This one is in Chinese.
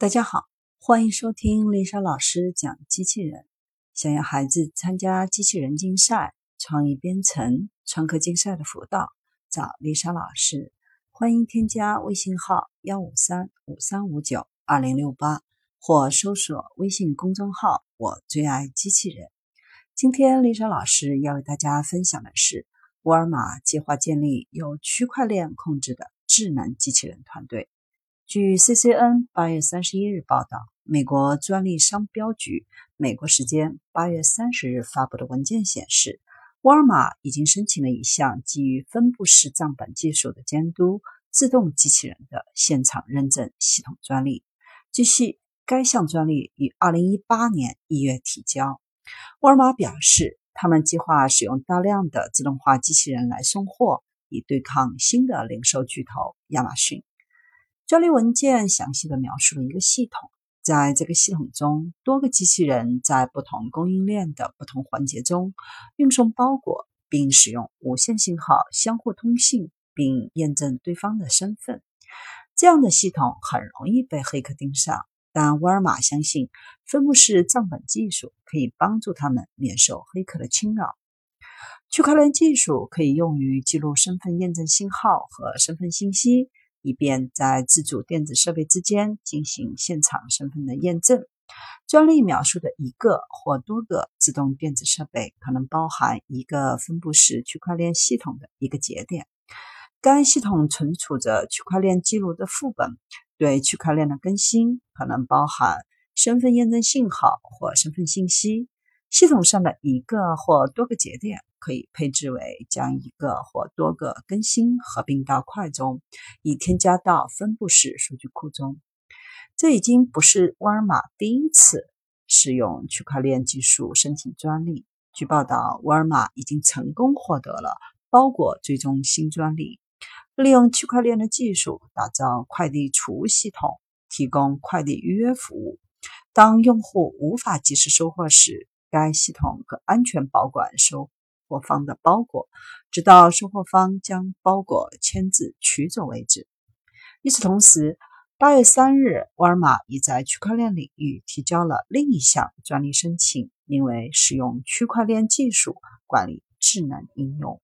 大家好，欢迎收听丽莎老师讲机器人。想要孩子参加机器人竞赛、创意编程、创客竞赛的辅导，找丽莎老师。欢迎添加微信号幺五三五三五九二零六八，或搜索微信公众号“我最爱机器人”。今天丽莎老师要为大家分享的是，沃尔玛计划建立由区块链控制的智能机器人团队。据 CCN 八月三十一日报道，美国专利商标局美国时间八月三十日发布的文件显示，沃尔玛已经申请了一项基于分布式账本技术的监督自动机器人的现场认证系统专利。据悉，该项专利于二零一八年一月提交。沃尔玛表示，他们计划使用大量的自动化机器人来送货，以对抗新的零售巨头亚马逊。专利文件详细的描述了一个系统，在这个系统中，多个机器人在不同供应链的不同环节中运送包裹，并使用无线信号相互通信，并验证对方的身份。这样的系统很容易被黑客盯上，但沃尔玛相信分布式账本技术可以帮助他们免受黑客的侵扰。区块链技术可以用于记录身份验证信号和身份信息。以便在自主电子设备之间进行现场身份的验证。专利描述的一个或多个自动电子设备可能包含一个分布式区块链系统的一个节点。该系统存储着区块链记录的副本。对区块链的更新可能包含身份验证信号或身份信息。系统上的一个或多个节点可以配置为将一个或多个更新合并到块中，以添加到分布式数据库中。这已经不是沃尔玛第一次使用区块链技术申请专利。据报道，沃尔玛已经成功获得了包裹追踪新专利，利用区块链的技术打造快递储物系统，提供快递预约服务。当用户无法及时收货时，该系统可安全保管收货方的包裹，直到收货方将包裹签字取走为止。与此同时，八月三日，沃尔玛已在区块链领域提交了另一项专利申请，名为“使用区块链技术管理智能应用”。